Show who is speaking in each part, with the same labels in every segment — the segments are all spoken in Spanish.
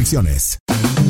Speaker 1: restricciones.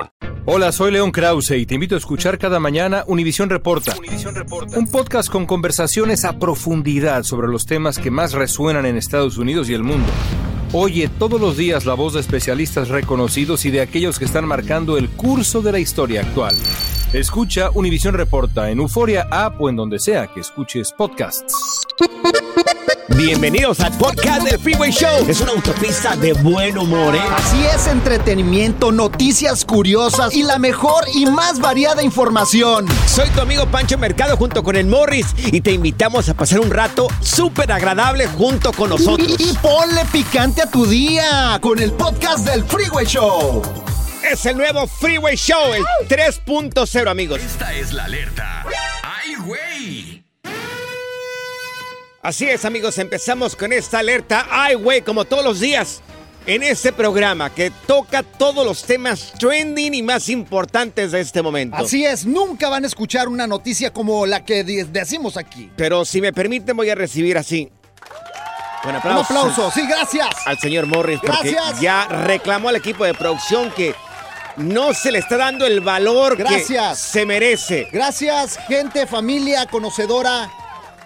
Speaker 2: Hola, soy León Krause y te invito a escuchar cada mañana Univisión Reporta. Un podcast con conversaciones a profundidad sobre los temas que más resuenan en Estados Unidos y el mundo. Oye todos los días la voz de especialistas reconocidos y de aquellos que están marcando el curso de la historia actual. Escucha Univisión Reporta en Euforia App o en donde sea que escuches podcasts.
Speaker 3: Bienvenidos al podcast del Freeway Show. Es una autopista de buen humor, ¿eh?
Speaker 4: Así es, entretenimiento, noticias curiosas y la mejor y más variada información.
Speaker 3: Soy tu amigo Pancho Mercado junto con el Morris y te invitamos a pasar un rato súper agradable junto con nosotros.
Speaker 4: Y, y ponle picante tu día con el podcast del Freeway Show.
Speaker 3: Es el nuevo Freeway Show, el 3.0, amigos.
Speaker 1: Esta es la alerta. ¡Ay, güey!
Speaker 3: Así es, amigos, empezamos con esta alerta. Ay, güey, como todos los días. En este programa que toca todos los temas trending y más importantes de este momento.
Speaker 4: Así es, nunca van a escuchar una noticia como la que de- decimos aquí.
Speaker 3: Pero si me permiten, voy a recibir así. Un
Speaker 4: Un
Speaker 3: aplauso.
Speaker 4: aplauso, sí, gracias.
Speaker 3: al señor Morris porque
Speaker 4: Gracias.
Speaker 3: ya reclamó al equipo de producción que no se le está dando el valor
Speaker 4: Gracias.
Speaker 3: que se merece.
Speaker 4: Gracias, gente, familia, conocedora.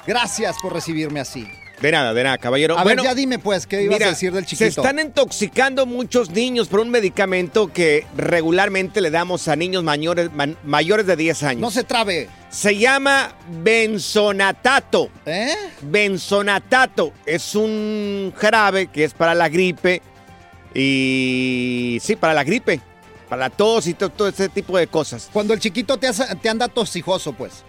Speaker 4: Gracias por recibirme así.
Speaker 3: De nada, de nada, caballero.
Speaker 4: A
Speaker 3: Bueno,
Speaker 4: ver, ya dime pues, ¿qué ibas
Speaker 3: mira,
Speaker 4: a decir del chiquito?
Speaker 3: Se están intoxicando muchos niños por un medicamento que regularmente le damos a niños mayores, man- mayores de 10 años.
Speaker 4: No se trabe.
Speaker 3: Se llama benzonatato.
Speaker 4: ¿Eh?
Speaker 3: Benzonatato es un jarabe que es para la gripe y sí, para la gripe, para la tos y to- todo, ese tipo de cosas.
Speaker 4: Cuando el chiquito te, hace- te anda tosijoso, pues.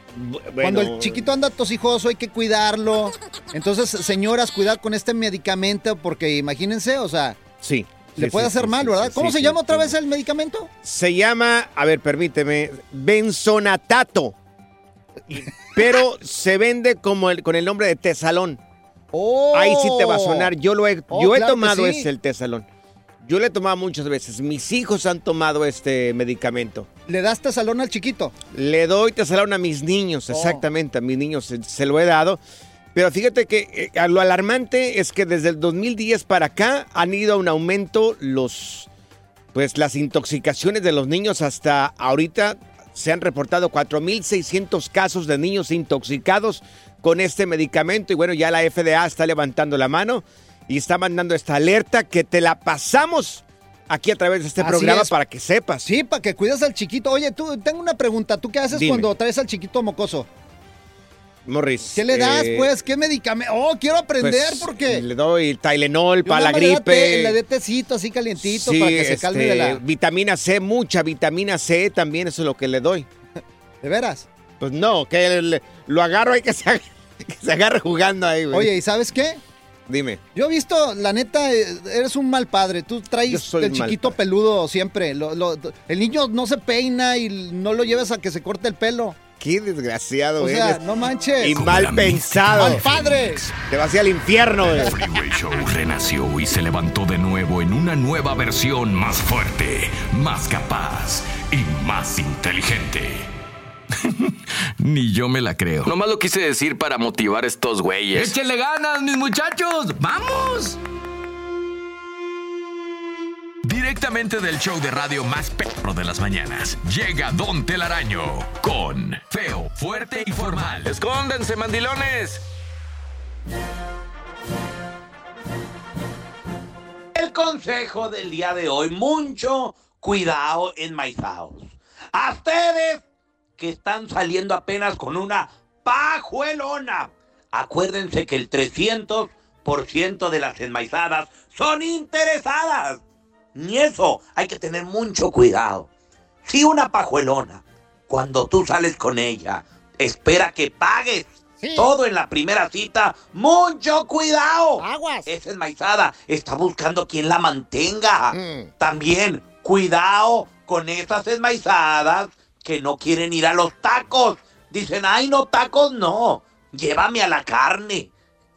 Speaker 4: Cuando el chiquito anda tosijoso hay que cuidarlo. Entonces, señoras, cuidado con este medicamento porque imagínense, o sea,
Speaker 3: sí.
Speaker 4: le
Speaker 3: sí,
Speaker 4: puede
Speaker 3: sí,
Speaker 4: hacer
Speaker 3: sí,
Speaker 4: mal, ¿verdad? ¿Cómo se llama otra vez el medicamento?
Speaker 3: Se llama, a ver, permíteme, benzonatato. Pero se vende como el, con el nombre de tesalón.
Speaker 4: Oh.
Speaker 3: Ahí sí te va a sonar. Yo lo he,
Speaker 4: Oh,
Speaker 3: yo he
Speaker 4: claro que
Speaker 3: tomado ese, el tesalón. Yo lo he tomado muchas veces. Mis hijos han tomado este medicamento.
Speaker 4: ¿Le das salón al chiquito?
Speaker 3: Le doy tesalón a mis niños,
Speaker 4: Oh.
Speaker 3: exactamente, a mis niños se, se lo he dado. Pero fíjate que eh, lo alarmante es que desde el 2010 para acá han ido a un aumento los, pues las intoxicaciones de los niños hasta ahorita se han reportado 4.600 casos de niños intoxicados con este medicamento y bueno, ya la FDA está levantando la mano y está mandando esta alerta que te la pasamos aquí a través de este
Speaker 4: Así
Speaker 3: programa
Speaker 4: es.
Speaker 3: para que sepas.
Speaker 4: Sí, para que cuides al chiquito. Oye, tú, tengo una pregunta. ¿Tú qué haces
Speaker 3: Dime.
Speaker 4: cuando traes al chiquito mocoso?
Speaker 3: Morris.
Speaker 4: ¿Qué le das,
Speaker 3: eh,
Speaker 4: pues? ¿Qué medicamento? Oh, quiero aprender
Speaker 3: Pues,
Speaker 4: porque...
Speaker 3: Le doy Tylenol para la gripe.
Speaker 4: Le dé tecito así calientito
Speaker 3: Sí,
Speaker 4: para que se calme de
Speaker 3: este,
Speaker 4: la...
Speaker 3: Vitamina C, mucha vitamina C también, eso es lo que le doy.
Speaker 4: ¿De veras?
Speaker 3: Pues no, que le- lo agarro ahí que se, que se agarre jugando ahí, güey.
Speaker 4: Oye, ¿y sabes qué?
Speaker 3: Dime.
Speaker 4: Yo he visto, la neta, eh, eres un mal padre. Tú traes el
Speaker 3: mal
Speaker 4: chiquito
Speaker 3: padre.
Speaker 4: peludo siempre. Lo- lo- el niño no se peina y no lo lleves a que se corte el pelo.
Speaker 3: Qué desgraciado
Speaker 4: O sea,
Speaker 3: eres.
Speaker 4: no manches.
Speaker 3: Y
Speaker 5: Como
Speaker 3: mal pensado.
Speaker 4: ¡Al padre!
Speaker 3: Te vas a ir al infierno. eh.
Speaker 5: El Freeway Show renació y se levantó de nuevo en una nueva versión más fuerte, más capaz y más inteligente. Ni yo me la creo.
Speaker 6: Nomás lo quise decir para motivar a estos güeyes.
Speaker 5: ¡Échenle ganas, mis muchachos! ¡Vamos! Directamente del show de radio más perro de las mañanas, llega Don Telaraño con Feo, Fuerte y Formal.
Speaker 6: ¡Escóndanse, mandilones!
Speaker 7: El consejo del día de hoy, mucho cuidado enmaizados. A ustedes que están saliendo apenas con una pajuelona, acuérdense que el 300% de las enmaizadas son interesadas. Ni eso, hay que tener mucho cuidado. Si una pajuelona, cuando tú sales con ella, espera que pagues todo en la primera cita, mucho cuidado.
Speaker 4: Aguas.
Speaker 7: Esa enmaizada está buscando quien la mantenga. También, cuidado con esas enmaizadas que no quieren ir a los tacos. Dicen, ay, no, tacos no. Llévame a la carne.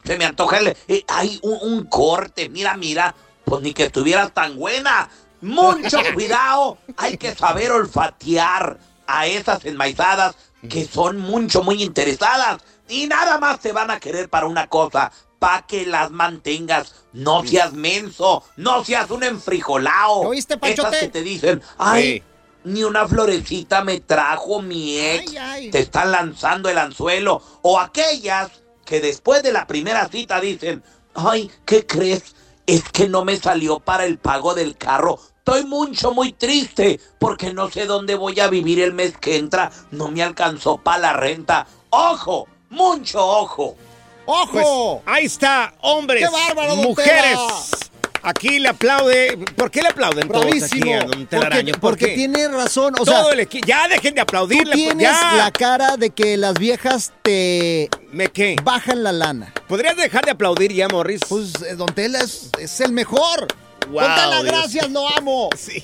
Speaker 7: Se me antoja el, eh, ay, un, un corte. Mira, mira. Pues ni que estuvieras tan buena. Mucho cuidado. Hay que saber olfatear a esas enmaizadas que son mucho, muy interesadas. Y nada más te van a querer para una cosa. Pa' que las mantengas. No seas menso. No seas un enfrijolao.
Speaker 4: ¿Oíste,
Speaker 7: Esas
Speaker 4: Panchote?
Speaker 7: que te dicen, ay. Ni una florecita me trajo mi ex.
Speaker 4: Ay, ay.
Speaker 7: Te están lanzando el anzuelo. O aquellas que después de la primera cita dicen, ay, ¿qué crees? Es que no me salió para el pago del carro. Estoy mucho, muy triste porque no sé dónde voy a vivir el mes que entra. No me alcanzó para la renta. ¡Ojo! ¡Mucho ojo!
Speaker 3: Pues
Speaker 4: ¡Ojo!
Speaker 3: ahí está, hombres,
Speaker 4: ¡Qué bárbaro,
Speaker 3: mujeres. Aquí le aplaude. ¿Por qué le aplauden todos aquí
Speaker 4: Bravísimo.
Speaker 3: a don Telaraño?
Speaker 4: Porque,
Speaker 3: ¿Por
Speaker 4: porque
Speaker 3: qué?
Speaker 4: tiene razón. O
Speaker 3: Todo
Speaker 4: sea,
Speaker 3: el equipo. Ya dejen de aplaudirle. pues,
Speaker 4: tienes
Speaker 3: ya.
Speaker 4: la cara de que las viejas te
Speaker 3: ¿Me qué?
Speaker 4: bajan la lana.
Speaker 3: ¿Podrías dejar de aplaudir ya, Morris?
Speaker 4: Pues eh, Don Tela es, es el mejor.
Speaker 3: Wow,
Speaker 4: Don Tela,
Speaker 3: Dios.
Speaker 4: gracias, lo amo.
Speaker 3: Sí.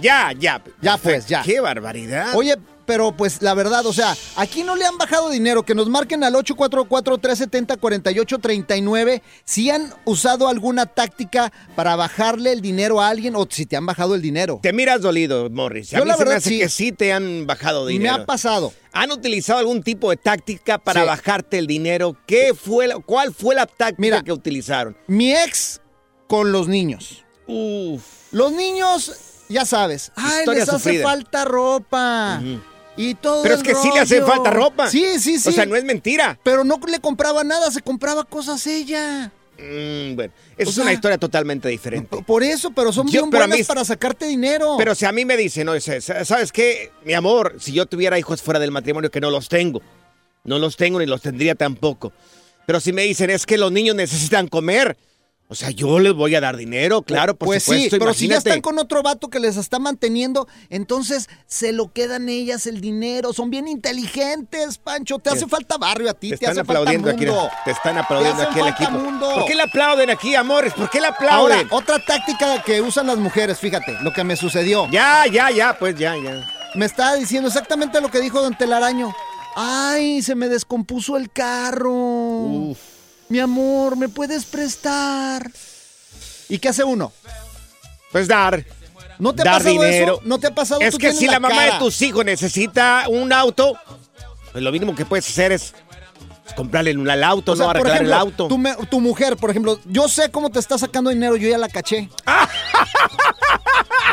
Speaker 3: Ya, ya.
Speaker 4: Ya, pues, ya.
Speaker 3: Qué barbaridad.
Speaker 4: Oye, pero pues la verdad, o sea, aquí no le han bajado dinero, que nos marquen al 844-370-4839 si han usado alguna táctica para bajarle el dinero a alguien o si te han bajado el dinero.
Speaker 3: Te miras dolido, Morris. A
Speaker 4: Yo
Speaker 3: mí
Speaker 4: la
Speaker 3: se me
Speaker 4: verdad
Speaker 3: hace
Speaker 4: sí.
Speaker 3: que sí te han bajado
Speaker 4: Me
Speaker 3: dinero.
Speaker 4: ha pasado.
Speaker 3: ¿Han utilizado algún tipo de táctica para
Speaker 4: Sí.
Speaker 3: bajarte el dinero? ¿Qué fue la- ¿Cuál fue la táctica
Speaker 4: Mira.
Speaker 3: que utilizaron?
Speaker 4: Mi ex con los niños.
Speaker 3: Uf.
Speaker 4: Los niños, ya sabes, ay,
Speaker 3: Historia
Speaker 4: les hace falta ropa. Y todo
Speaker 3: Pero es que sí le hace falta ropa.
Speaker 4: Sí, sí, sí.
Speaker 3: O sea, no es mentira.
Speaker 4: Pero no le compraba nada, se compraba cosas ella.
Speaker 3: Mm, bueno, esa
Speaker 4: O
Speaker 3: es una historia totalmente diferente.
Speaker 4: Por eso, pero son
Speaker 3: Yo-
Speaker 4: bien
Speaker 3: pero a
Speaker 4: buenas
Speaker 3: mí-
Speaker 4: para sacarte dinero.
Speaker 3: Pero si a mí me dicen, no, ¿sabes qué? Mi amor, si yo tuviera hijos fuera del matrimonio, que no los tengo. No los tengo ni los tendría tampoco. Pero si me dicen, es que los niños necesitan comer. O sea, yo les voy a dar dinero, claro, por
Speaker 4: pues
Speaker 3: supuesto.
Speaker 4: sí, pero si ya están con otro vato que les está manteniendo, entonces se lo quedan ellas el dinero. Son bien inteligentes, Pancho. Te hace falta barrio a ti,
Speaker 3: Te
Speaker 4: te,
Speaker 3: están
Speaker 4: hace falta
Speaker 3: aplaudiendo aquí.
Speaker 4: mundo.
Speaker 3: Te están aplaudiendo
Speaker 4: Te
Speaker 3: aquí el
Speaker 4: falta
Speaker 3: equipo.
Speaker 4: mundo.
Speaker 3: ¿Por qué le aplauden aquí, amores? ¿Por qué le aplauden?
Speaker 4: Ahora, otra táctica que usan las mujeres, fíjate, lo que me sucedió.
Speaker 3: Ya, ya, ya, pues ya, ya.
Speaker 4: Me estaba diciendo exactamente lo que dijo Don Telaraño. Ay, se me descompuso el carro. Mi amor, ¿me puedes prestar? ¿Y qué hace uno?
Speaker 3: Pues dar.
Speaker 4: ¿No te ha
Speaker 3: dar
Speaker 4: pasado
Speaker 3: dinero.
Speaker 4: eso? ¿No te ha pasado?
Speaker 3: Es que si la, mamá de tus hijos necesita un auto, pues lo mínimo que puedes hacer es comprarle un al auto,
Speaker 4: O sea,
Speaker 3: no arreglar
Speaker 4: ejemplo,
Speaker 3: el auto.
Speaker 4: Tu, me- tu mujer, por ejemplo, yo sé cómo te está sacando dinero, yo ya la caché.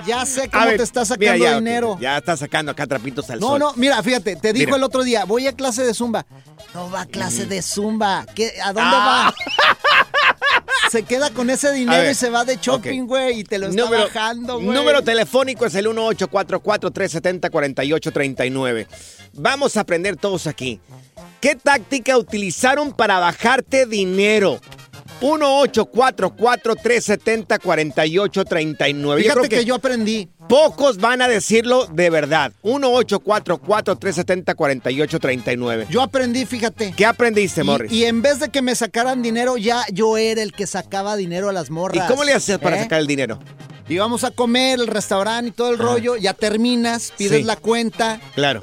Speaker 4: ya sé cómo
Speaker 3: ver,
Speaker 4: te está
Speaker 3: mira,
Speaker 4: sacando
Speaker 3: ya,
Speaker 4: dinero.
Speaker 3: Ya está sacando acá trapitos al
Speaker 4: No,
Speaker 3: sol.
Speaker 4: no, mira, fíjate, te dijo
Speaker 3: Mira.
Speaker 4: el otro día, voy a clase de zumba. No va a clase de zumba. ¿Qué- ¿A dónde
Speaker 3: Ah.
Speaker 4: va? se queda con ese dinero
Speaker 3: ver,
Speaker 4: y se va de shopping, güey, y te lo está
Speaker 3: Número,
Speaker 4: bajando, güey.
Speaker 3: número telefónico es el 1844-370-4839. Vamos a aprender todos aquí. ¿Qué táctica utilizaron para bajarte dinero? 1844-370-4839.
Speaker 4: Fíjate que yo aprendí.
Speaker 3: Pocos van a decirlo de verdad. 1844-370-4839.
Speaker 4: Yo aprendí, fíjate.
Speaker 3: ¿Qué aprendiste, Morris?
Speaker 4: Y, y en vez de que me sacaran dinero, ya yo era el que sacaba dinero a las
Speaker 3: ¿Y
Speaker 4: morras.
Speaker 3: cómo le haces para
Speaker 4: ¿Eh?
Speaker 3: sacar el dinero?
Speaker 4: Íbamos a comer, el restaurante y todo el rollo, ya terminas, pides
Speaker 3: Sí.
Speaker 4: la cuenta
Speaker 3: Claro.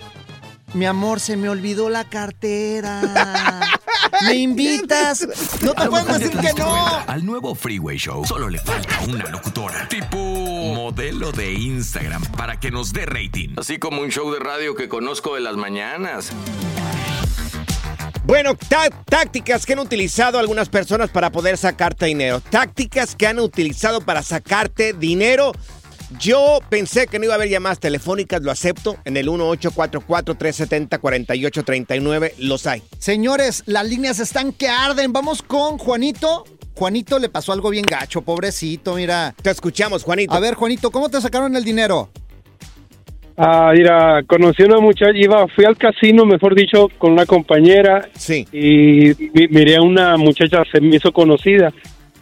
Speaker 4: Mi amor, se me olvidó la cartera. ¿Me invitas? No te puedes decir que no.
Speaker 5: Al nuevo Freeway Show solo le falta una locutora. Tipo modelo de Instagram para que nos dé rating.
Speaker 6: Así como un show de radio que conozco de las mañanas.
Speaker 3: Bueno, tá- tácticas que han utilizado algunas personas para poder sacarte dinero. Tácticas que han utilizado para sacarte dinero. Yo pensé que no iba a haber llamadas telefónicas, lo acepto. En el 1844-370-4839 los hay.
Speaker 4: Señores, las líneas están que arden. Vamos con Juanito. Juanito le pasó algo bien gacho, pobrecito, mira.
Speaker 3: Te escuchamos, Juanito.
Speaker 4: A ver, Juanito, ¿cómo te sacaron el dinero?
Speaker 8: Ah, mira, conocí a una muchacha, iba, fui al casino, mejor dicho, con una compañera.
Speaker 3: Sí.
Speaker 8: Y mi- miré a una muchacha, se me hizo conocida.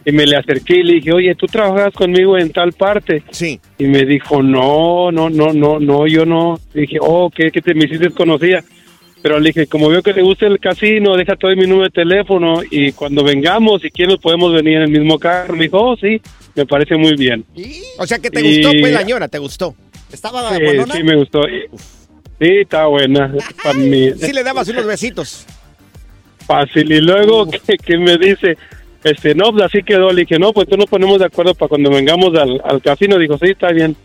Speaker 8: Y me le acerqué y le dije, oye, ¿tú trabajas conmigo en tal parte?
Speaker 3: Sí.
Speaker 8: Y me dijo, no, no, no, no, no, yo no. Le dije, oh, ¿qué, que te me hiciste conocida? Pero le dije, como veo que te gusta el casino, deja todo mi número de teléfono y cuando vengamos, si quieres, podemos venir en el mismo carro. Me dijo, oh, sí, me parece muy bien.
Speaker 3: O sea que te
Speaker 8: Y-
Speaker 3: gustó, pues, la ñora, te gustó.
Speaker 4: ¿Estaba
Speaker 8: Sí, sí, me gustó. Sí, está buena. Para mí.
Speaker 3: Sí le dabas unos besitos.
Speaker 8: Fácil. Y luego que, que me dice, este, no, pues así quedó. Le dije, no, pues tú nos ponemos de acuerdo para cuando vengamos al, al casino. Dijo, sí, está bien.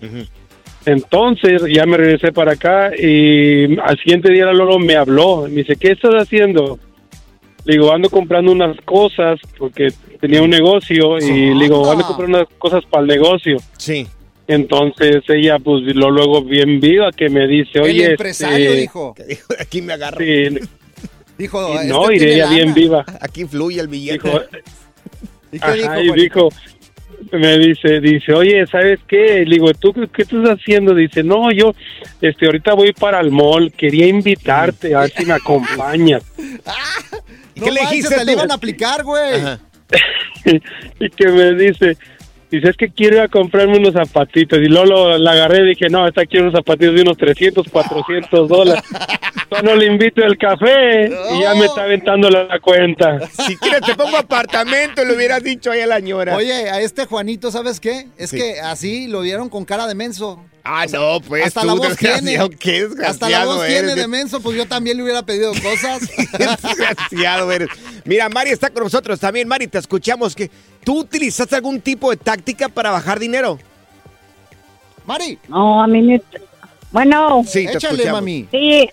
Speaker 8: Entonces ya me regresé para acá y al siguiente día Lolo me habló. Me dice, ¿qué estás haciendo? Le digo, ando comprando unas cosas porque tenía un negocio y le digo, ando comprando unas cosas para el negocio.
Speaker 3: Sí.
Speaker 8: Entonces ella, pues lo luego bien viva que me dice, oye,
Speaker 4: el empresario
Speaker 8: este,
Speaker 4: dijo.
Speaker 3: Aquí me agarro.
Speaker 8: Sí,
Speaker 4: Dijo,
Speaker 8: y
Speaker 4: este
Speaker 8: no, y
Speaker 4: tiene
Speaker 8: ella bien
Speaker 4: lana.
Speaker 8: viva.
Speaker 3: Aquí fluye el billete.
Speaker 8: Dijo,
Speaker 4: ¿Y qué
Speaker 8: Ajá,
Speaker 4: dijo,
Speaker 8: y me dice, dice, oye, ¿sabes qué? Le digo, ¿tú qué, qué estás haciendo? Dice, no, yo, este, ahorita voy para el mall, quería invitarte, a ver si me acompañas.
Speaker 4: No
Speaker 3: ¿Qué le
Speaker 4: manches,
Speaker 3: dijiste
Speaker 4: te le iban a aplicar, güey.
Speaker 8: Y que me dice, dice, es que quiero ir a comprarme unos zapatitos. Y luego lo- la agarré y dije, no, esta quiero unos zapatitos de unos 300, 400 dólares. Cuando le invito el café y ya me está aventando la, cuenta.
Speaker 3: Si quieres te pongo apartamento, le hubieras dicho ahí a la ñora.
Speaker 4: Oye, a este Juanito, ¿sabes qué? Es
Speaker 3: Sí.
Speaker 4: que así lo vieron con cara de menso.
Speaker 3: Ah, no, pues
Speaker 4: Hasta
Speaker 3: tú,
Speaker 4: la voz tiene.
Speaker 3: desgraciado, qué desgraciado
Speaker 4: Hasta la voz tiene
Speaker 3: eres.
Speaker 4: de menso, pues yo también le hubiera pedido cosas.
Speaker 3: Qué desgraciado eres. Mira, Mari está con nosotros también. Mari, te escuchamos que tú utilizaste algún tipo de táctica para bajar dinero.
Speaker 4: Mari,
Speaker 9: No, a mí me... Bueno,
Speaker 3: Sí, te
Speaker 4: échale,
Speaker 3: escuchamos.
Speaker 4: mami.
Speaker 9: sí,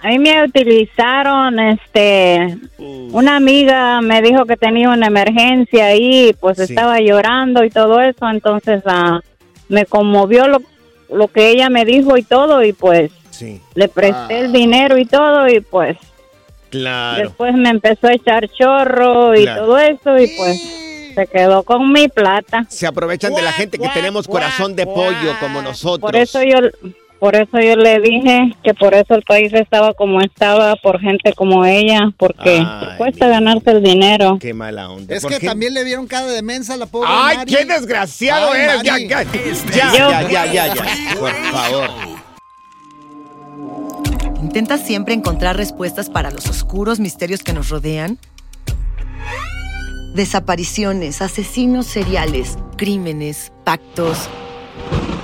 Speaker 9: a mí me utilizaron, este, una amiga me dijo que tenía una emergencia y pues
Speaker 3: Sí.
Speaker 9: estaba llorando y todo eso, entonces ah, me conmovió lo, lo que ella me dijo y todo y pues
Speaker 3: Sí,
Speaker 9: le presté el dinero y todo y pues
Speaker 3: claro.
Speaker 9: después me empezó a echar chorro y
Speaker 3: Claro.
Speaker 9: todo eso y pues se quedó con mi plata.
Speaker 3: Se aprovechan de la gente que tenemos corazón de pollo como nosotros.
Speaker 9: Por eso yo por eso yo le dije que por eso el país estaba como estaba por gente como ella, porque
Speaker 3: Ay,
Speaker 9: cuesta ganarse el dinero.
Speaker 3: Qué mala onda.
Speaker 4: Es
Speaker 3: ¿Por
Speaker 4: que
Speaker 3: qué?
Speaker 4: también le vieron cara de mensa a la pobre
Speaker 3: ¡Ay,
Speaker 4: Mari.
Speaker 3: qué desgraciado
Speaker 4: Ay,
Speaker 3: eres! Ya, ya, ya, ya, ya, ya, ya. Por favor.
Speaker 10: ¿Intentas siempre encontrar respuestas para los oscuros misterios que nos rodean? Desapariciones, asesinos seriales, crímenes, pactos.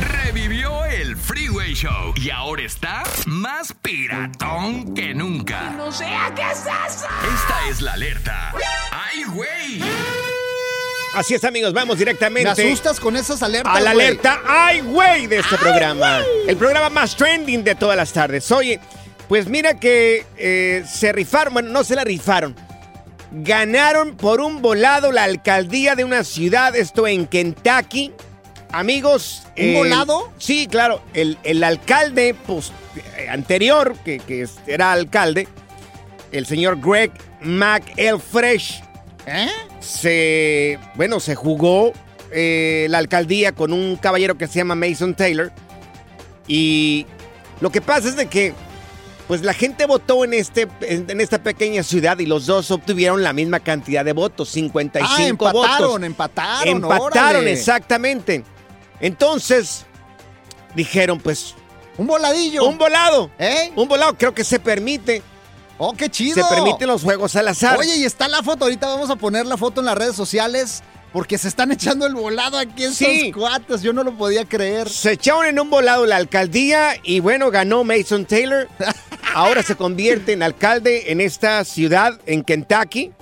Speaker 5: Revivió el Freeway Show y ahora está más piratón que nunca.
Speaker 11: No sé qué es eso.
Speaker 5: Esta es la alerta. ¡Ay, güey!
Speaker 3: Así es, amigos, vamos directamente.
Speaker 4: Me asustas con esas alertas.
Speaker 3: A la alerta ¡Ay, güey! de este programa. El programa más trending de todas las tardes. Oye, pues mira que eh, se rifaron, bueno, no se la rifaron. Ganaron por un volado la alcaldía de una ciudad, esto en Kentucky. Amigos.
Speaker 4: ¿Un volado?
Speaker 3: Sí, claro. El, el alcalde pues, eh, anterior, que, que era alcalde, el señor Greg McElfresh,
Speaker 4: ¿Eh?
Speaker 3: se, bueno, se jugó eh, la alcaldía con un caballero que se llama Mason Taylor. Y lo que pasa es de que, pues la gente votó en, este, en, en esta pequeña ciudad y los dos obtuvieron la misma cantidad de votos, 55
Speaker 4: Ah, empataron,
Speaker 3: votos.
Speaker 4: empataron.
Speaker 3: Empataron,
Speaker 4: órale.
Speaker 3: exactamente. Entonces, dijeron, pues,
Speaker 4: Un voladillo.
Speaker 3: un volado.
Speaker 4: ¿Eh?
Speaker 3: Un volado, creo que se permite.
Speaker 4: Oh, qué chido.
Speaker 3: Se permiten los juegos al azar.
Speaker 4: Oye, y está la foto. Ahorita vamos a poner la foto en las redes sociales porque se están echando el volado aquí estos
Speaker 3: Sí.
Speaker 4: cuates. Yo no lo podía creer.
Speaker 3: Se echaron en un volado la alcaldía y bueno, ganó Mason Taylor. Ahora se convierte en alcalde en esta ciudad, en Kentucky,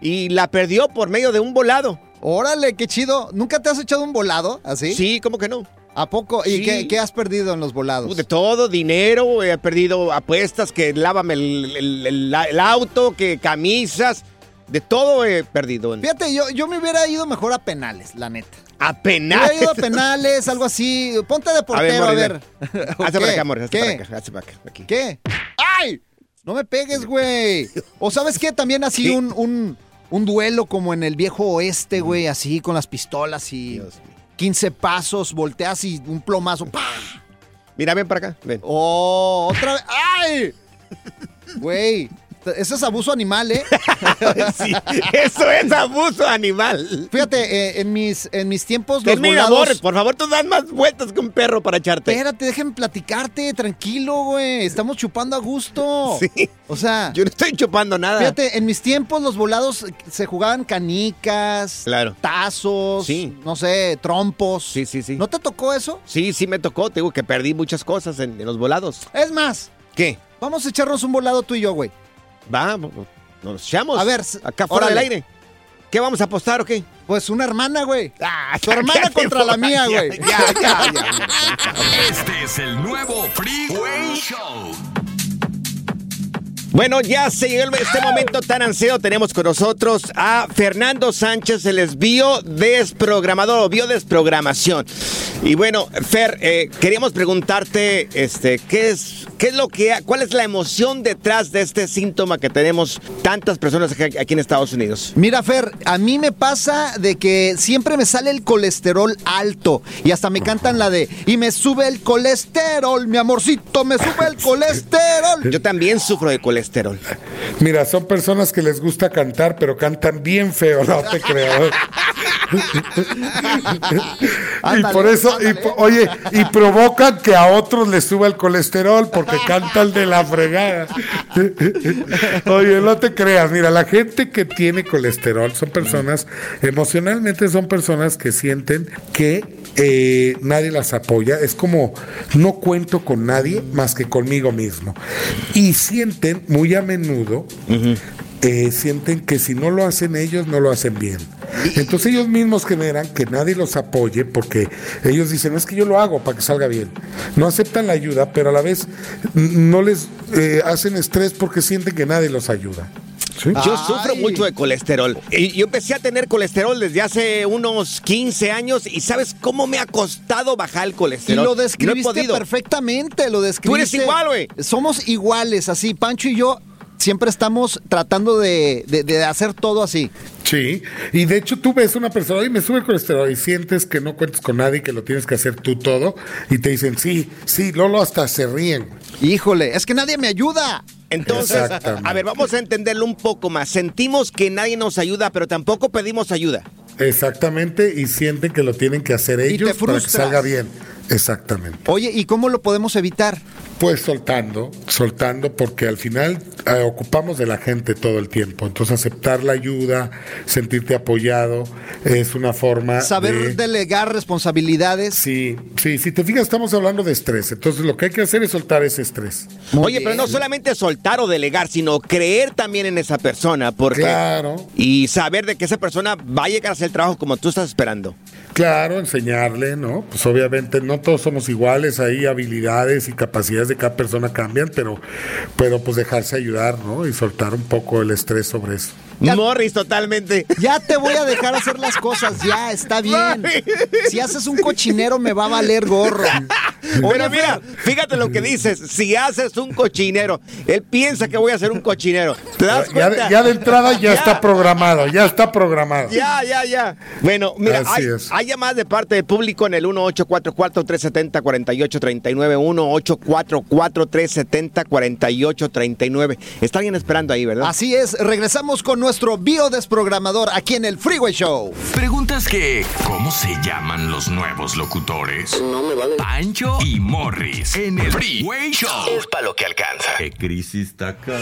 Speaker 3: y la perdió por medio de un volado.
Speaker 4: Órale, qué chido. ¿Nunca te has echado un volado así?
Speaker 3: Sí, ¿cómo que no?
Speaker 4: ¿A poco? ¿Y
Speaker 3: Sí.
Speaker 4: qué, qué has perdido en los volados?
Speaker 3: De todo, dinero, he perdido apuestas, que lávame el, el- el- el auto, que camisas, de todo he perdido.
Speaker 4: Fíjate, yo, yo me hubiera ido mejor a penales, la neta.
Speaker 3: A
Speaker 4: Me
Speaker 3: penales.
Speaker 4: hubiera ido a penales, algo así. Ponte de
Speaker 3: A ver,
Speaker 4: portero, a
Speaker 3: Morris,
Speaker 4: ver. ¿O
Speaker 3: Hazte para acá, Morris, hazte
Speaker 4: ¿Qué?
Speaker 3: para acá, para acá, aquí.
Speaker 4: ¿Qué? ¡Ay! No me pegues, güey. O sabes qué, también así
Speaker 3: Sí.
Speaker 4: un, un, un duelo como en el viejo oeste, güey, así con las pistolas y
Speaker 3: Dios mío.
Speaker 4: 15 pasos, volteas y un plomazo. ¡pah!
Speaker 3: Mira, ven para acá, ven.
Speaker 4: ¡Oh! ¡Otra vez! ¡Ay! Güey, eso es abuso animal, ¿eh?
Speaker 3: Sí, eso es abuso animal.
Speaker 4: Fíjate, eh, en, mis, en mis tiempos los
Speaker 3: Termina,
Speaker 4: volados...
Speaker 3: amor, por favor, tú das más vueltas que un perro para echarte.
Speaker 4: Espérate, déjenme platicarte, tranquilo, güey. Estamos chupando a gusto.
Speaker 3: Sí.
Speaker 4: O sea,
Speaker 3: Yo no estoy chupando nada.
Speaker 4: fíjate, en mis tiempos los volados se jugaban canicas,
Speaker 3: Claro.
Speaker 4: tazos,
Speaker 3: Sí.
Speaker 4: no sé, trompos.
Speaker 3: Sí, sí, sí.
Speaker 4: ¿No te tocó eso?
Speaker 3: Sí, sí me tocó. Te digo que perdí muchas cosas en, en los volados.
Speaker 4: Es más,
Speaker 3: ¿Qué?
Speaker 4: vamos a echarnos un volado tú y yo, güey.
Speaker 3: Va, nos echamos.
Speaker 4: A ver,
Speaker 3: acá fuera del aire. ¿Qué vamos a apostar o qué?
Speaker 4: Pues una hermana, güey.
Speaker 3: Ah,
Speaker 4: Tu hermana contra la mía,
Speaker 3: ya,
Speaker 4: güey.
Speaker 3: Ya, ya, ya.
Speaker 5: Este es el nuevo Freeway Show.
Speaker 3: Bueno, ya se llegó este momento tan ansiado. Tenemos con nosotros a Fernando Sánchez, el es biodesprogramador o biodesprogramación. Y bueno, Fer, eh, queríamos preguntarte, este, ¿qué es, qué es lo que, cuál es la emoción detrás de este síntoma que tenemos tantas personas aquí, aquí en Estados Unidos?
Speaker 4: Mira, Fer, a mí me pasa de que siempre me sale el colesterol alto y hasta me cantan la de y me sube el colesterol, mi amorcito, me sube el colesterol.
Speaker 3: Yo también sufro de colesterol.
Speaker 12: Mira, son personas que les gusta cantar, pero cantan bien feo, no te creo. y
Speaker 4: Ándale,
Speaker 12: por eso, y oye, y provocan que a otros les suba el colesterol porque cantan de la fregada. oye, no te creas, mira, la gente que tiene colesterol son personas, emocionalmente son personas que sienten que eh, nadie las apoya. Es como no cuento con nadie más que conmigo mismo. Y sienten muy a menudo, eh, sienten que si no lo hacen ellos, no lo hacen bien. Entonces ellos mismos generan que nadie los apoye porque ellos dicen, es que yo lo hago para que salga bien. No aceptan la ayuda, pero a la vez no les eh, hacen estrés porque sienten que nadie los ayuda. ¿Sí?
Speaker 3: Yo
Speaker 4: Ay.
Speaker 3: sufro mucho de colesterol. Y yo empecé a tener colesterol desde hace unos 15 años y ¿sabes cómo me ha costado bajar el
Speaker 4: Y
Speaker 3: colesterol?
Speaker 4: lo
Speaker 3: No he
Speaker 4: describiste perfectamente, lo describiste.
Speaker 3: Tú eres igual, güey.
Speaker 4: Somos iguales, así, Pancho y yo. siempre estamos tratando de, de- de hacer todo así.
Speaker 12: Sí, y de hecho tú ves una persona, oye, me sube el colesterol y sientes que no cuentas con nadie, que lo tienes que hacer tú todo, y te dicen, sí, sí, Lolo hasta se ríen.
Speaker 4: Híjole, es que nadie me ayuda.
Speaker 3: Entonces, a ver, vamos a entenderlo un poco más. Sentimos que nadie nos ayuda, pero tampoco pedimos ayuda.
Speaker 12: Exactamente, y sienten que lo tienen que hacer ellos para que salga bien. Exactamente.
Speaker 4: Oye, ¿y cómo lo podemos evitar?
Speaker 12: Pues soltando, soltando, porque al final eh, ocupamos de la gente todo el tiempo. Entonces aceptar la ayuda, sentirte apoyado, es una forma
Speaker 4: Saber
Speaker 12: de...
Speaker 4: delegar responsabilidades.
Speaker 12: Sí, sí, si te fijas, estamos hablando de estrés. Entonces lo que hay que hacer es soltar ese estrés.
Speaker 3: Oye, pero no solamente soltar o delegar, sino creer también en esa persona. Porque,
Speaker 12: Claro.
Speaker 3: Y saber de que esa persona va a llegar a hacer el trabajo como tú estás esperando.
Speaker 12: Claro, enseñarle, ¿no? Pues obviamente no todos somos iguales, hay habilidades y capacidades de cada persona cambian, pero, pero pues dejarse ayudar, ¿no? Y soltar un poco el estrés sobre eso.
Speaker 3: Morris, totalmente.
Speaker 4: Ya te voy a dejar hacer las cosas, ya, está bien. Si haces un cochinero me va a valer gorro.
Speaker 3: Pero mira, fíjate lo que dices. Si haces un cochinero, él piensa que voy a hacer un cochinero. ¿Te das
Speaker 12: Ya, de- ya de entrada ya, está programado, ya está programado.
Speaker 3: Ya, ya, ya. Bueno, mira,
Speaker 12: Así
Speaker 3: hay,
Speaker 12: es.
Speaker 3: hay llamadas de parte del público en el 1844-370-4839, 1844-370-4839. Está alguien esperando ahí, ¿verdad?
Speaker 4: Así es, regresamos con nuestro biodesprogramador aquí en el Freeway Show.
Speaker 5: Preguntas que, ¿cómo se llaman los nuevos locutores? No me vale. Pancho y Morris en el Freeway Show.
Speaker 6: Es para lo que alcanza.
Speaker 5: ¿Qué crisis está acá?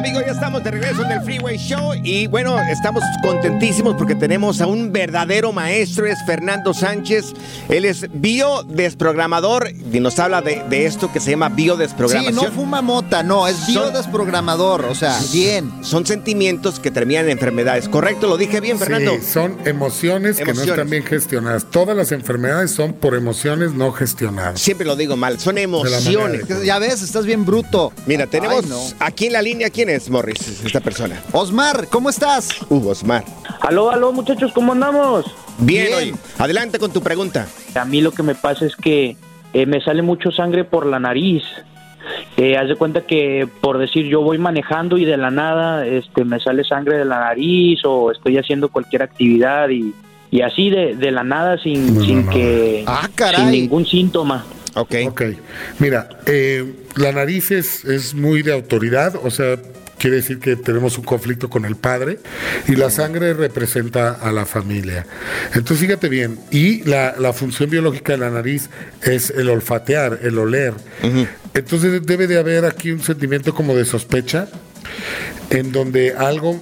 Speaker 3: Amigos, ya estamos de regreso en el Freeway Show y bueno, estamos contentísimos porque tenemos a un verdadero maestro, es Fernando Sánchez. Él es biodesprogramador y nos habla de, de esto que se llama
Speaker 4: Sí,
Speaker 3: biodesprogramación.
Speaker 4: no fuma mota, no, es biodesprogramador, o sea, bien.
Speaker 3: Son sentimientos que terminan en enfermedades. ¿Correcto? ¿Lo dije bien, Fernando?
Speaker 12: Sí, son emociones, que no están bien gestionadas. Todas las enfermedades son por emociones no gestionadas.
Speaker 3: Siempre lo digo mal, son emociones.
Speaker 4: Ya ves, estás bien bruto.
Speaker 3: Mira, tenemos
Speaker 4: Ay, no.
Speaker 3: aquí en la línea, ¿quién es, Morris? Esta persona.
Speaker 4: Osmar, ¿cómo estás?
Speaker 3: Uh, Osmar.
Speaker 11: Aló, aló, muchachos, ¿cómo andamos?
Speaker 3: Bien,
Speaker 4: Bien.
Speaker 3: oye. Adelante con tu pregunta.
Speaker 11: A mí lo que me pasa es que eh, me sale mucho sangre por la nariz. Eh, haz de cuenta que, por decir, yo voy manejando y de la nada este, me sale sangre de la nariz o estoy haciendo cualquier actividad y, y así de, de la nada sin,
Speaker 12: No,
Speaker 11: sin
Speaker 12: no,
Speaker 11: que
Speaker 4: Ah,
Speaker 11: sin
Speaker 4: caray.
Speaker 11: ningún síntoma.
Speaker 3: Ok.
Speaker 12: Ok, mira, eh, la nariz es, es muy de autoridad, o sea, quiere decir que tenemos un conflicto con el padre y la sangre representa a la familia. Entonces, fíjate bien, y la, la función biológica de la nariz es el olfatear, el oler. Entonces, debe de haber aquí un sentimiento como de sospecha, en donde algo,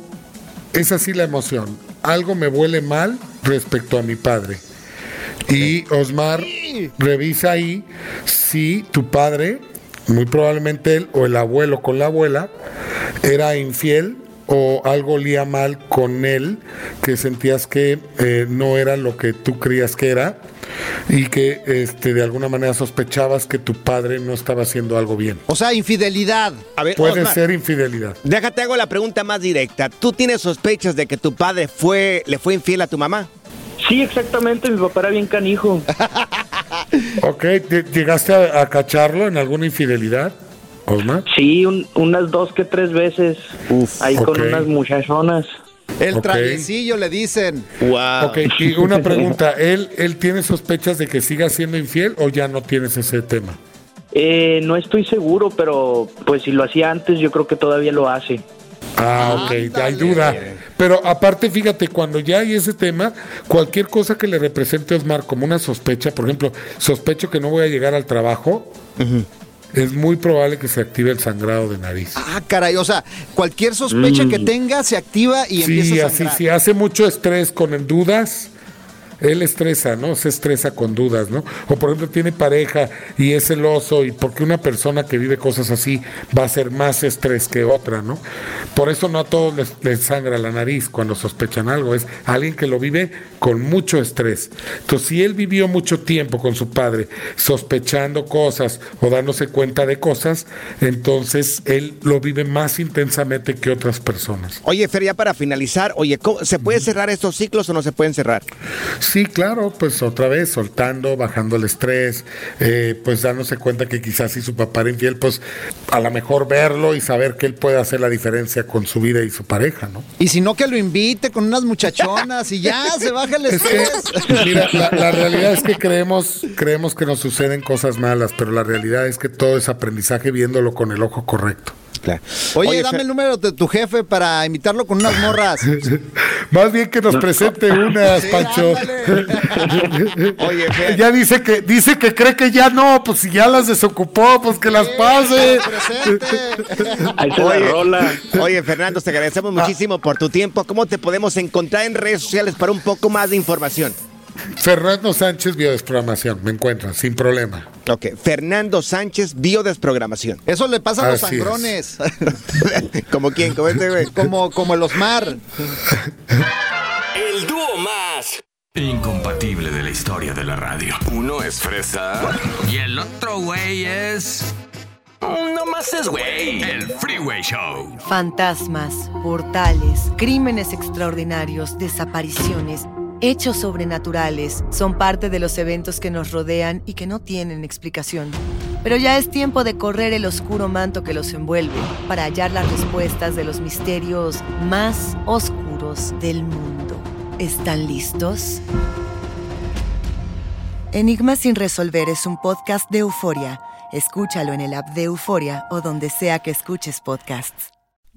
Speaker 12: es así la emoción, algo me huele mal respecto a mi padre. Y Osmar revisa ahí si tu padre, muy probablemente él o el abuelo con la abuela, era infiel o algo olía mal con él, que sentías que eh, no era lo que tú creías que era y que este, de alguna manera sospechabas que tu padre no estaba haciendo algo bien.
Speaker 4: O sea, infidelidad.
Speaker 3: A ver,
Speaker 12: Puede
Speaker 3: Osmar,
Speaker 12: ser infidelidad.
Speaker 3: Déjate hago la pregunta más directa. ¿Tú tienes sospechas de que tu padre fue le fue infiel a tu mamá?
Speaker 11: Sí, exactamente, mi papá era bien canijo.
Speaker 12: Ok, ¿te- ¿llegaste a, a cacharlo en alguna infidelidad, Osmar?
Speaker 11: Sí, un- unas dos que tres veces. ahí con unas muchachonas.
Speaker 4: El
Speaker 12: Ok.
Speaker 4: traviesillo le dicen.
Speaker 3: Wow.
Speaker 12: Ok, y una pregunta, ¿él, ¿él tiene sospechas de que siga siendo infiel o ya no tienes ese tema?
Speaker 11: Eh, no estoy seguro, pero pues si lo hacía antes, yo creo que todavía lo hace.
Speaker 12: Ah, ok, hay duda. Pero aparte, fíjate, cuando ya hay ese tema, cualquier cosa que le represente a Osmar como una sospecha, por ejemplo, sospecho que no voy a llegar al trabajo, es muy probable que se active el sangrado de nariz.
Speaker 4: Ah, caray, o sea, cualquier sospecha
Speaker 12: Mm.
Speaker 4: que tenga se activa y
Speaker 12: sí,
Speaker 4: empieza a
Speaker 12: así,
Speaker 4: sangrar.
Speaker 12: si hace mucho estrés con dudas, él estresa, ¿no? Se estresa con dudas, ¿no? O por ejemplo tiene pareja y es celoso y porque una persona que vive cosas así va a ser más estrés que otra, ¿no? Por eso no a todos les, les sangra la nariz cuando sospechan algo, es alguien que lo vive con mucho estrés. Entonces, si él vivió mucho tiempo con su padre sospechando cosas o dándose cuenta de cosas, entonces él lo vive más intensamente que otras personas.
Speaker 3: Oye, Fer, ya para finalizar, oye, ¿cómo- ¿se puede cerrar estos ciclos o no se pueden cerrar?
Speaker 12: Sí, claro, pues otra vez soltando, bajando el estrés, eh, pues dándose cuenta que quizás si su papá era infiel, pues a lo mejor verlo y saber que él puede hacer la diferencia con su vida y su pareja, ¿no?
Speaker 4: Y si no, que lo invite con unas muchachonas y ya se baja el
Speaker 12: Es que,
Speaker 4: estrés.
Speaker 12: mira, la, la realidad es que creemos, creemos que nos suceden cosas malas, pero la realidad es que todo es aprendizaje viéndolo con el ojo correcto.
Speaker 4: Oye,
Speaker 12: Oye,
Speaker 4: dame el número de tu jefe para invitarlo con unas morras.
Speaker 12: Más bien que nos presente unas, Pancho.
Speaker 3: Oye,
Speaker 12: ya dice que dice que cree que ya no, pues si ya las desocupó, pues que las pase.
Speaker 3: Oye, oye, Fernando, te agradecemos muchísimo por tu tiempo. ¿Cómo te podemos encontrar en redes sociales para un poco más de información?
Speaker 12: Fernando Sánchez Biodesprogramación, me encuentran sin problema.
Speaker 3: Ok, Fernando Sánchez, biodesprogramación.
Speaker 4: Eso le pasa a los
Speaker 12: Así es.
Speaker 4: sangrones.
Speaker 3: ¿Como quién? ¿Como este güey?
Speaker 4: Como, como el Osmar.
Speaker 5: El dúo más incompatible de la historia de la radio. Uno es fresa y el otro güey es... No más es güey. El Freeway Show.
Speaker 10: Fantasmas, portales, crímenes extraordinarios, desapariciones, hechos sobrenaturales son parte de los eventos que nos rodean y que no tienen explicación. Pero ya es tiempo de correr el oscuro manto que los envuelve para hallar las respuestas de los misterios más oscuros del mundo. ¿Están listos? Enigma sin resolver es un podcast de euforia. Escúchalo en el app de Euforia o donde sea que escuches podcasts.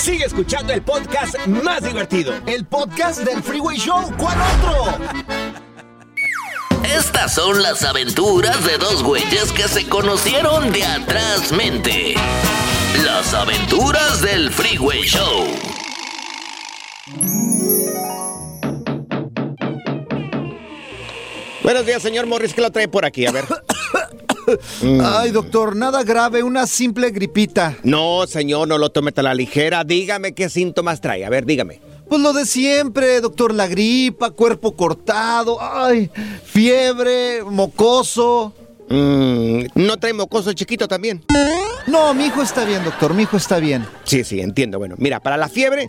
Speaker 3: Sigue escuchando el podcast más divertido.
Speaker 4: El podcast del Freeway Show. ¿Cuál otro?
Speaker 13: Estas son las aventuras de dos güeyes que se conocieron de atrás mente. Las aventuras del Freeway Show.
Speaker 3: Buenos días, señor Morris, ¿qué lo trae por aquí? A ver.
Speaker 4: Ay, doctor, nada grave, una simple gripita.
Speaker 3: No, señor, no lo tome tan a la ligera. Dígame qué síntomas trae. A ver, dígame.
Speaker 4: Pues lo de siempre, doctor, la gripa, cuerpo cortado, ay, fiebre, mocoso.
Speaker 3: Mm, ¿No trae mocoso chiquito también?
Speaker 4: No, mi hijo está bien, doctor, mi hijo está bien.
Speaker 3: Sí, sí, entiendo. Bueno, mira, para la fiebre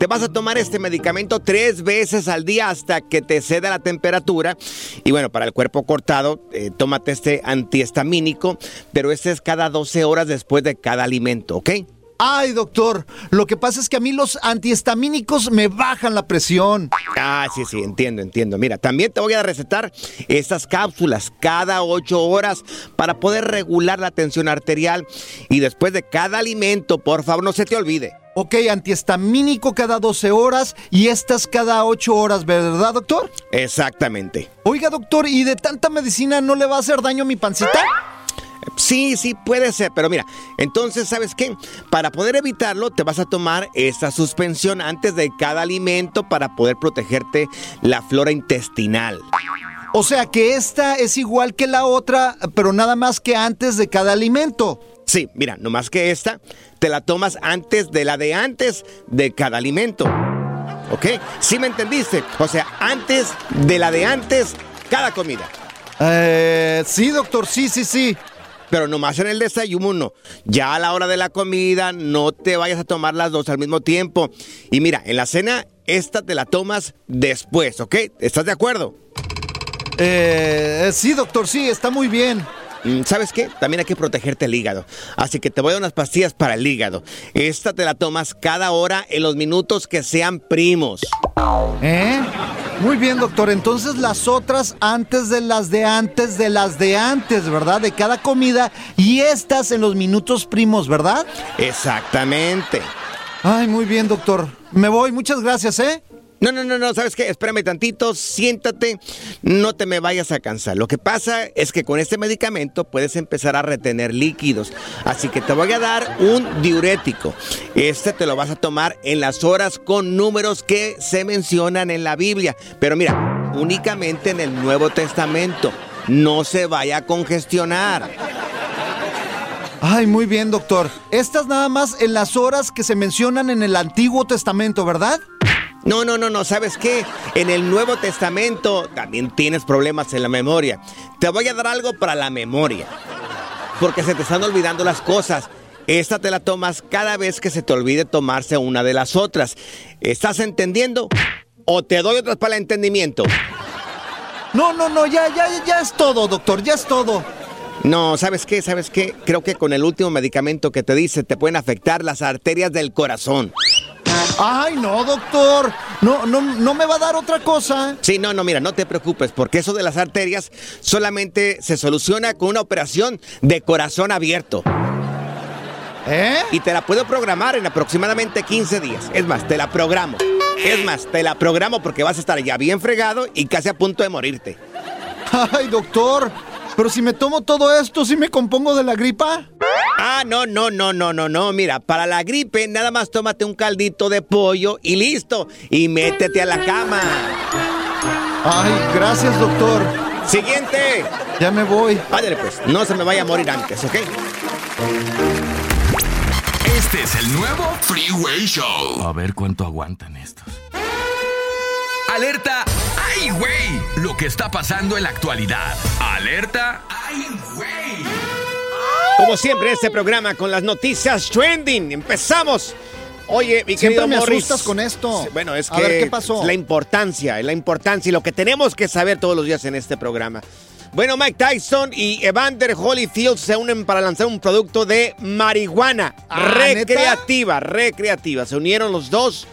Speaker 3: te vas a tomar este medicamento tres veces al día hasta que te ceda la temperatura. Y bueno, para el cuerpo cortado, eh, tómate este antihistamínico, pero este es cada 12 horas después de cada alimento, ¿ok?
Speaker 4: Ay, doctor, lo que pasa es que a mí los antihistamínicos me bajan la presión.
Speaker 3: Ah, sí, sí, entiendo, entiendo. Mira, también te voy a recetar estas cápsulas cada ocho horas para poder regular la tensión arterial. Y después de cada alimento, por favor, no se te olvide.
Speaker 4: Ok, antihistamínico cada 12 horas y estas cada 8 horas, ¿verdad, doctor?
Speaker 3: Exactamente.
Speaker 4: Oiga, doctor, ¿y de tanta medicina no le va a hacer daño a mi pancita?
Speaker 3: Sí, sí, puede ser, pero mira, entonces, ¿sabes qué? Para poder evitarlo, te vas a tomar esta suspensión antes de cada alimento para poder protegerte la flora intestinal.
Speaker 4: O sea que esta es igual que la otra, pero nada más que antes de cada alimento.
Speaker 3: Sí, mira, no más que esta, te la tomas antes de la de antes de cada alimento. ¿Ok? ¿Sí me entendiste? O sea, antes de la de antes, cada comida.
Speaker 4: Eh, sí, doctor, sí, sí, sí.
Speaker 3: Pero nomás en el desayuno. Ya a la hora de la comida, no te vayas a tomar las dos al mismo tiempo. Y mira, en la cena, esta te la tomas después, ¿ok? ¿Estás de acuerdo?
Speaker 4: Eh, sí, doctor, sí, está muy bien.
Speaker 3: Mm, ¿Sabes qué? También hay que protegerte el hígado. Así que te voy a dar unas pastillas para el hígado. Esta te la tomas cada hora en los minutos que sean primos.
Speaker 4: ¿Eh? Muy bien, doctor. Entonces las otras antes de las de antes de las de antes, ¿verdad? De cada comida. Y estas en los minutos primos, ¿verdad?
Speaker 3: Exactamente.
Speaker 4: Ay, muy bien, doctor. Me voy. Muchas gracias, ¿eh?
Speaker 3: No, no, no, no, ¿sabes qué? Espérame tantito, siéntate, no te me vayas a cansar. Lo que pasa es que con este medicamento puedes empezar a retener líquidos. Así que te voy a dar un diurético. Este te lo vas a tomar en las horas con números que se mencionan en la Biblia. Pero mira, únicamente en el Nuevo Testamento. No se vaya a congestionar.
Speaker 4: Ay, muy bien, doctor. Estas nada más en las horas que se mencionan en el Antiguo Testamento, ¿verdad?
Speaker 3: No, no, no, no, ¿sabes qué? En el Nuevo Testamento también tienes problemas en la memoria. Te voy a dar algo para la memoria. Porque se te están olvidando las cosas. Esta te la tomas cada vez que se te olvide tomarse una de las otras. ¿Estás entendiendo? ¿O te doy otras para el entendimiento?
Speaker 4: No, no, no, ya, ya, ya es todo, doctor, ya es todo.
Speaker 3: No, ¿sabes qué? ¿Sabes qué? Creo que con el último medicamento que te dice te pueden afectar las arterias del corazón.
Speaker 4: Ay, no, doctor. No, no, no me va a dar otra cosa.
Speaker 3: Sí, no, no, mira, no te preocupes, porque eso de las arterias solamente se soluciona con una operación de corazón abierto.
Speaker 4: ¿Eh?
Speaker 3: Y te la puedo programar en aproximadamente 15 días. Es más, te la programo. Es más, te la programo porque vas a estar ya bien fregado y casi a punto de morirte.
Speaker 4: Ay, doctor. Pero si me tomo todo esto, ¿sí me compongo de la gripa?
Speaker 3: Ah, no, no, no, no, no, no. Mira, para la gripe nada más tómate un caldito de pollo y listo. Y métete a la cama.
Speaker 4: Ay, gracias, doctor.
Speaker 3: Siguiente.
Speaker 4: Ya me voy.
Speaker 3: Ándale, pues. No se me vaya a morir antes, ¿ok?
Speaker 5: Este es el nuevo Freeway Show.
Speaker 6: A ver cuánto aguantan estos.
Speaker 5: Alerta, ¡ay, güey! Lo que está pasando en la actualidad. Alerta, ¡ay, güey!
Speaker 3: Como siempre en este programa con las noticias trending. Empezamos. Oye, mi
Speaker 4: Siempre
Speaker 3: querido
Speaker 4: me
Speaker 3: Morris.
Speaker 4: asustas con esto.
Speaker 3: Bueno, es
Speaker 4: A
Speaker 3: que
Speaker 4: ver, ¿qué pasó?
Speaker 3: la importancia, la importancia y lo que tenemos que saber todos los días en este programa. Bueno, Mike Tyson y Evander Holyfield se unen para lanzar un producto de marihuana
Speaker 4: Ah,
Speaker 3: recreativa, recreativa. Se unieron los dos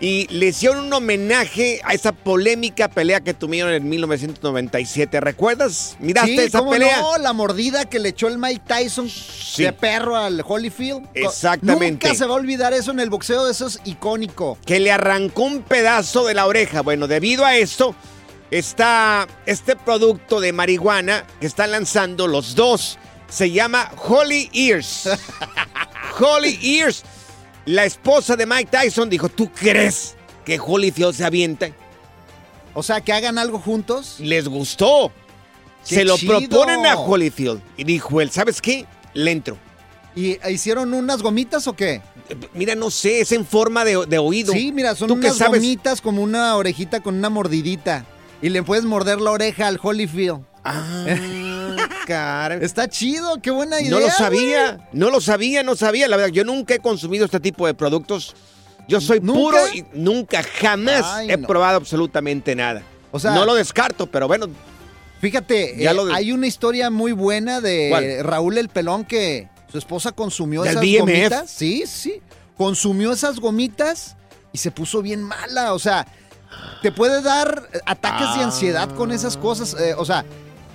Speaker 3: y le hicieron un homenaje a esa polémica pelea que tuvieron en 1997. ¿Recuerdas? ¿Miraste
Speaker 4: Sí,
Speaker 3: esa
Speaker 4: ¿cómo
Speaker 3: pelea?
Speaker 4: no? La mordida que le echó el Mike Tyson de perro al Holyfield.
Speaker 3: Exactamente.
Speaker 4: Nunca se va a olvidar eso en el boxeo, eso es icónico.
Speaker 3: que le arrancó un pedazo de la oreja. Bueno, debido a esto, está este producto de marihuana que están lanzando los dos. Se llama Holy Ears. Holy Ears. La esposa de Mike Tyson dijo, ¿tú crees que Holyfield se avienta?
Speaker 4: O sea, que hagan algo juntos.
Speaker 3: Les gustó.
Speaker 4: ¡Qué
Speaker 3: Se lo
Speaker 4: chido!
Speaker 3: proponen a Holyfield. Y dijo él, ¿sabes qué? Le entro.
Speaker 4: ¿Y hicieron unas gomitas o qué?
Speaker 3: Mira, no sé, es en forma de, de oído.
Speaker 4: Sí, mira, son
Speaker 3: ¿Tú qué
Speaker 4: unas gomitas como una orejita con una mordidita. Y le puedes morder la oreja al Holyfield.
Speaker 3: Ah, caray.
Speaker 4: Está chido, qué buena idea.
Speaker 3: No lo
Speaker 4: güey.
Speaker 3: sabía, no lo sabía, no sabía. La verdad, yo nunca he consumido este tipo de productos. Yo soy
Speaker 4: ¿Nunca?
Speaker 3: puro y nunca, jamás
Speaker 4: Ay,
Speaker 3: he
Speaker 4: no.
Speaker 3: probado absolutamente nada.
Speaker 4: O sea-
Speaker 3: no lo descarto, pero bueno,
Speaker 4: Fíjate,
Speaker 3: Ya
Speaker 4: eh,
Speaker 3: de-
Speaker 4: hay una historia muy buena de
Speaker 3: ¿Cuál?
Speaker 4: Raúl el Pelón que su esposa consumió
Speaker 3: ¿Del
Speaker 4: esas
Speaker 3: BMF?
Speaker 4: gomitas. Sí, sí. Consumió esas gomitas y se puso bien mala. O sea, te puede dar ataques de ansiedad con esas cosas. eh, o sea,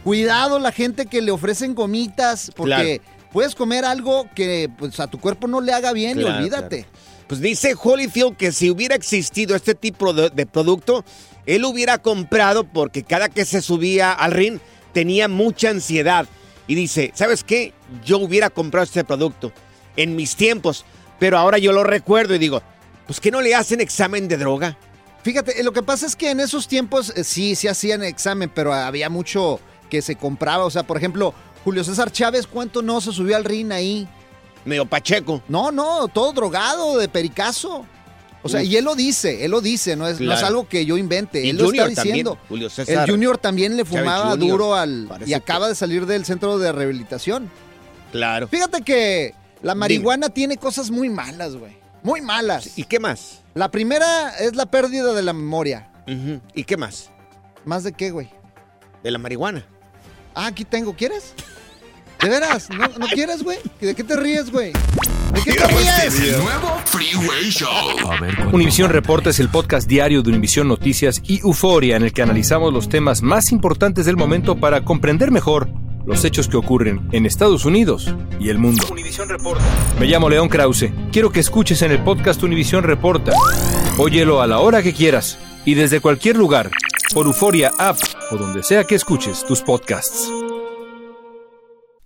Speaker 4: cuidado la gente que le ofrecen gomitas porque puedes comer algo que pues, a tu cuerpo no le haga bien
Speaker 3: Claro,
Speaker 4: y olvídate.
Speaker 3: pues dice Holyfield que si hubiera existido este tipo de, de producto, él hubiera comprado porque cada que se subía al ring tenía mucha ansiedad. Y dice, ¿sabes qué? Yo hubiera comprado este producto en mis tiempos, pero ahora yo lo recuerdo y digo, pues que no le hacen examen de droga.
Speaker 4: Fíjate, eh, lo que pasa es que en esos tiempos eh, sí, sí hacían examen, pero había mucho que se compraba. O sea, por ejemplo, Julio César Chávez, ¿cuánto no se subió al ring ahí?
Speaker 3: Medio pacheco.
Speaker 4: No, no, todo drogado de pericazo. O sea,
Speaker 3: Uf.
Speaker 4: y él lo dice, él lo dice, no es, no es algo que yo invente,
Speaker 3: Y
Speaker 4: él lo está diciendo.
Speaker 3: también, Julio César.
Speaker 4: el Junior también le fumaba duro al y acaba de salir del centro de rehabilitación.
Speaker 3: Claro.
Speaker 4: Fíjate que la marihuana tiene cosas muy malas, güey. Muy malas.
Speaker 3: ¿Y qué más?
Speaker 4: La primera es la pérdida de la memoria.
Speaker 3: ¿Y qué más?
Speaker 4: ¿Más de qué, güey?
Speaker 3: De la marihuana.
Speaker 4: Ah, aquí tengo, ¿quieres? ¿De veras? ¿No, no quieres, güey? ¿De qué te ríes, güey? ¿De qué te ríes?
Speaker 5: El nuevo Freeway Show.
Speaker 14: A ver,
Speaker 2: Univisión Reporta es el podcast diario de Univisión Noticias y Euforia en el que analizamos los temas más importantes del momento para comprender mejor los hechos que ocurren en Estados Unidos y el mundo. Me llamo León Krause. Quiero que escuches en el podcast Univisión Reporta. Óyelo a la hora que quieras y desde cualquier lugar, por Euforia App o donde sea que escuches tus podcasts.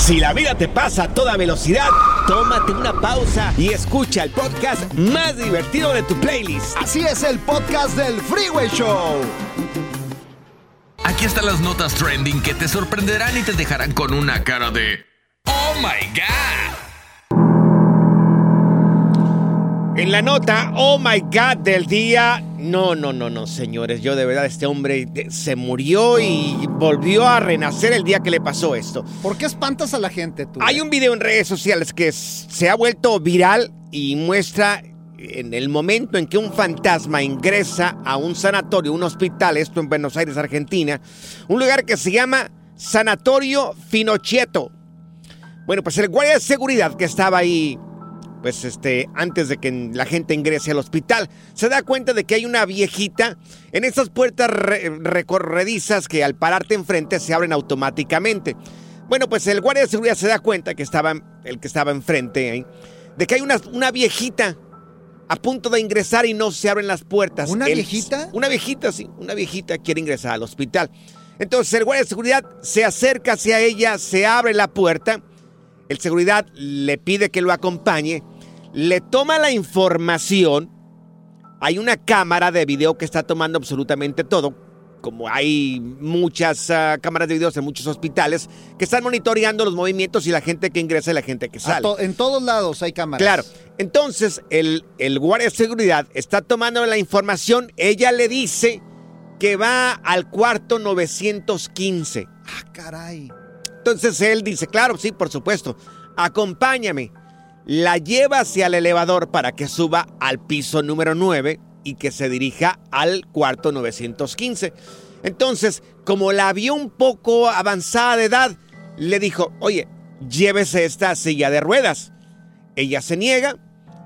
Speaker 3: Si la vida te pasa a toda velocidad, tómate una pausa y escucha el podcast más divertido de tu playlist.
Speaker 4: Así es el podcast del Freeway Show.
Speaker 5: Aquí están las notas trending que te sorprenderán y te dejarán con una cara de ¡Oh my God!
Speaker 3: En la nota, oh my God, del día. No, no, no, no, señores. Yo de verdad, este hombre se murió y volvió a renacer el día que le pasó esto.
Speaker 4: ¿Por qué espantas a la gente tú?
Speaker 3: Hay un video en redes sociales que se ha vuelto viral y muestra en el momento en que un fantasma ingresa a un sanatorio, un hospital, esto en Buenos Aires, Argentina, un lugar que se llama Sanatorio Finocchieto. Bueno, pues el guardia de seguridad que estaba ahí, pues este, antes de que la gente ingrese al hospital, se da cuenta de que hay una viejita en esas puertas re- recorredizas que al pararte enfrente se abren automáticamente. Bueno, pues el guardia de seguridad se da cuenta que estaba, el que estaba enfrente de que hay una, una viejita a punto de ingresar y no se abren las puertas.
Speaker 4: ¿Una
Speaker 3: El-
Speaker 4: viejita?
Speaker 3: Una viejita, sí, una viejita quiere ingresar al hospital. Entonces el guardia de seguridad se acerca hacia ella, se abre la puerta, el seguridad le pide que lo acompañe, le toma la información, hay una cámara de video que está tomando absolutamente todo, como hay muchas ah, cámaras de videos en muchos hospitales que están monitoreando los movimientos y la gente que ingresa y la gente que sale.
Speaker 4: to- en todos lados hay cámaras.
Speaker 3: Claro. Entonces, el, el guardia de seguridad está tomando la información. Ella le dice que va al cuarto 915.
Speaker 4: Ah, caray.
Speaker 3: Entonces él dice, claro, sí, por supuesto. Acompáñame. La lleva hacia el elevador para que suba al piso número 9 y que se dirija al cuarto 915. Entonces, como la vio un poco avanzada de edad, le dijo, oye, llévese esta silla de ruedas. Ella se niega,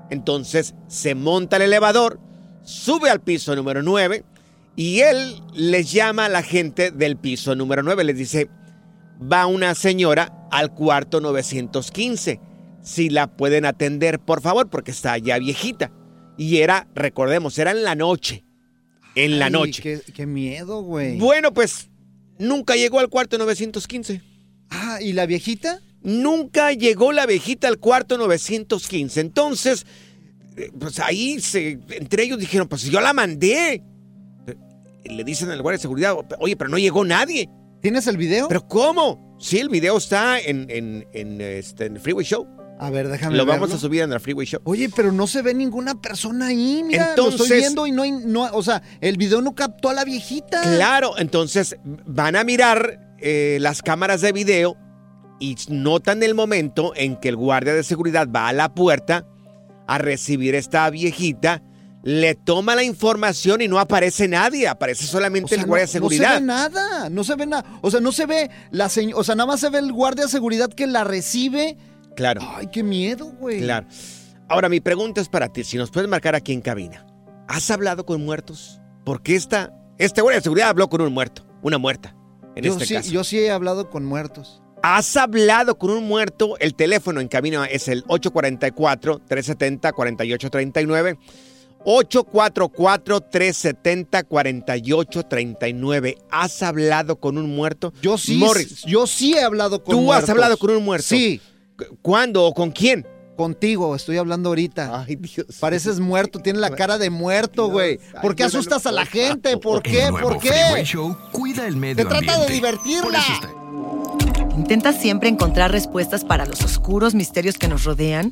Speaker 3: entonces se monta el elevador, sube al piso número 9 y él les llama a la gente del piso número 9. Les dice, va una señora al cuarto 915. Si la pueden atender, por favor, porque está ya viejita. Y era, recordemos, era en la noche. En la noche.
Speaker 4: Qué, qué miedo, güey.
Speaker 3: Bueno, pues nunca llegó al cuarto 915.
Speaker 4: Ah, ¿y la viejita?
Speaker 3: Nunca llegó la viejita al cuarto 915. Entonces, eh, pues ahí se, entre ellos dijeron, pues yo la mandé. Le dicen al guardia de seguridad, oye, pero no llegó nadie.
Speaker 4: ¿Tienes el video?
Speaker 3: ¿Pero cómo? Sí, el video está en, en, en, este, en el Freeway Show.
Speaker 4: A ver, déjame
Speaker 3: Lo vamos a subir en el Freeway Show.
Speaker 4: Oye, pero no se ve ninguna persona ahí, mira, lo
Speaker 3: Entonces-
Speaker 4: estoy viendo y no hay, no, o sea, el video no captó a la viejita.
Speaker 3: Claro, entonces van a mirar eh, las cámaras de video y notan el momento en que el guardia de seguridad va a la puerta a recibir esta viejita, le toma la información y no aparece nadie, aparece solamente
Speaker 4: O sea,
Speaker 3: el guardia de
Speaker 4: no, no se
Speaker 3: seguridad.
Speaker 4: ve nada, no se ve nada. O sea, no se ve la señ- o sea, nada más se ve el guardia de seguridad que la recibe.
Speaker 3: Claro.
Speaker 4: Ay, qué miedo, güey.
Speaker 3: Claro. Ahora, mi pregunta es para ti, si nos puedes marcar aquí en cabina. ¿Has hablado con muertos? Porque esta, este guardia de seguridad habló con un muerto, una muerta, en
Speaker 4: yo,
Speaker 3: este
Speaker 4: sí,
Speaker 3: caso.
Speaker 4: yo sí he hablado con muertos.
Speaker 3: ¿Has hablado con un muerto? El teléfono en camino es el 844-370-4839. 844-370-4839. ¿Has hablado con un muerto?
Speaker 4: Yo sí,
Speaker 3: Morris,
Speaker 4: yo sí he hablado con
Speaker 3: ¿tú
Speaker 4: muertos.
Speaker 3: has hablado con un muerto?
Speaker 4: Sí.
Speaker 3: ¿Cuándo o con quién?
Speaker 4: Contigo, estoy hablando ahorita.
Speaker 3: Ay, Dios.
Speaker 4: Pareces muerto, tienes la cara de muerto, güey. ¿Por qué asustas a la gente? ¿Por qué? ¿Por qué?
Speaker 5: Show cuida el medio
Speaker 4: Se trata de
Speaker 5: ambiente.
Speaker 4: divertirla.
Speaker 10: ¿Intentas siempre encontrar respuestas para los oscuros misterios que nos rodean?